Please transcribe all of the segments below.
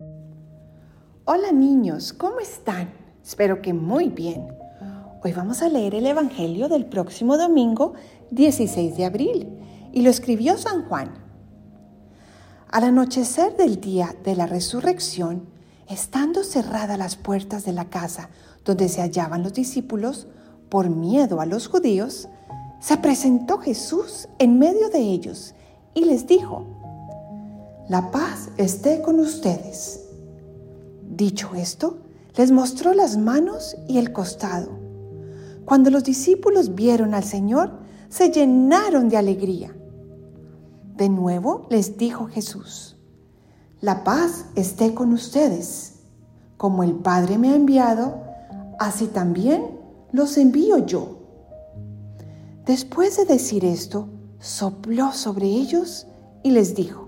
Hola niños, ¿cómo están? Espero que muy bien. Hoy vamos a leer el Evangelio del próximo domingo 16 de abril y lo escribió San Juan. Al anochecer del día de la resurrección, estando cerradas las puertas de la casa donde se hallaban los discípulos, por miedo a los judíos, se presentó Jesús en medio de ellos y les dijo, La paz esté con ustedes. Dicho esto, les mostró las manos y el costado. Cuando los discípulos vieron al Señor, se llenaron de alegría. De nuevo les dijo Jesús, La paz esté con ustedes. Como el Padre me ha enviado, así también los envío yo. Después de decir esto, sopló sobre ellos y les dijo,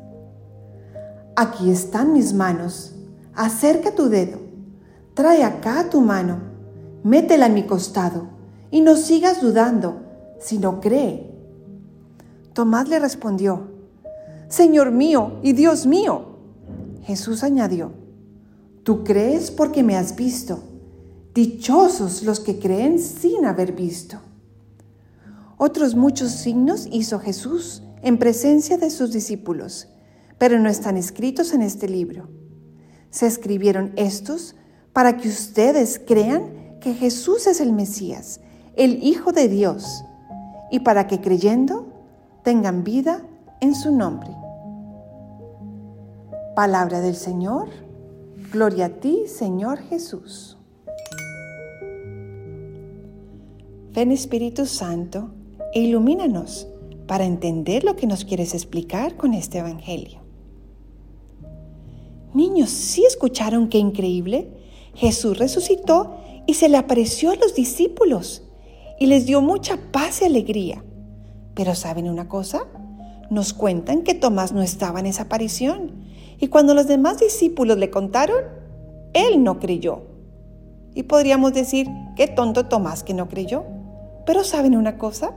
Aquí están mis manos acerca tu dedo, trae acá tu mano, métela en mi costado y no sigas dudando, sino cree. Tomás le respondió, Señor mío y Dios mío. Jesús añadió, Tú crees porque me has visto. Dichosos los que creen sin haber visto. Otros muchos signos hizo Jesús en presencia de sus discípulos, pero no están escritos en este libro se escribieron estos para que ustedes crean que Jesús es el Mesías, el Hijo de Dios, y para que creyendo tengan vida en su nombre. Palabra del Señor, gloria a ti, Señor Jesús. Ven Espíritu Santo e ilumínanos para entender lo que nos quieres explicar con este Evangelio. Niños, ¿sí escucharon qué increíble? Jesús resucitó y se le apareció a los discípulos y les dio mucha paz y alegría. Pero ¿saben una cosa? Nos cuentan que Tomás no estaba en esa aparición y cuando los demás discípulos le contaron, él no creyó. Y podríamos decir, qué tonto Tomás que no creyó. Pero ¿saben una cosa?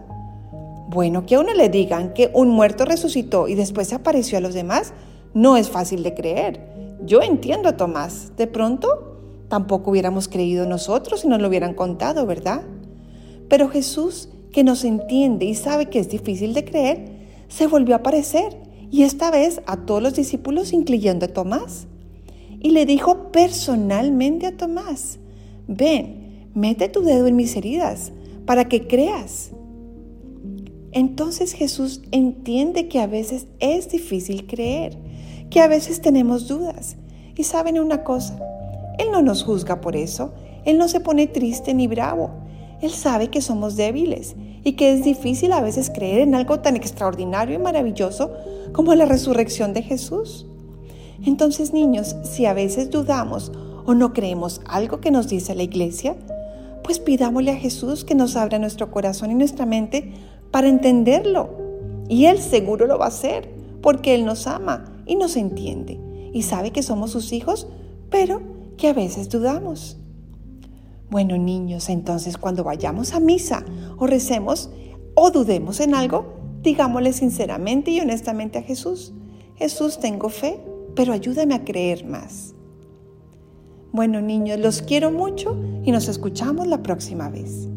Bueno, que a uno le digan que un muerto resucitó y después apareció a los demás, no es fácil de creer. Yo entiendo a Tomás. De pronto, tampoco hubiéramos creído nosotros si nos lo hubieran contado, ¿verdad? Pero Jesús, que nos entiende y sabe que es difícil de creer, se volvió a aparecer y esta vez a todos los discípulos, incluyendo a Tomás. Y le dijo personalmente a Tomás, ven, mete tu dedo en mis heridas para que creas. Entonces Jesús entiende que a veces es difícil creer que a veces tenemos dudas. Y saben una cosa, Él no nos juzga por eso, Él no se pone triste ni bravo. Él sabe que somos débiles y que es difícil a veces creer en algo tan extraordinario y maravilloso como la resurrección de Jesús. Entonces, niños, si a veces dudamos o no creemos algo que nos dice la iglesia, pues pidámosle a Jesús que nos abra nuestro corazón y nuestra mente para entenderlo. Y Él seguro lo va a hacer, porque Él nos ama y nos entiende y sabe que somos sus hijos, pero que a veces dudamos. Bueno, niños, entonces cuando vayamos a misa o recemos o dudemos en algo, digámosle sinceramente y honestamente a Jesús, Jesús, tengo fe, pero ayúdame a creer más. Bueno, niños, los quiero mucho y nos escuchamos la próxima vez.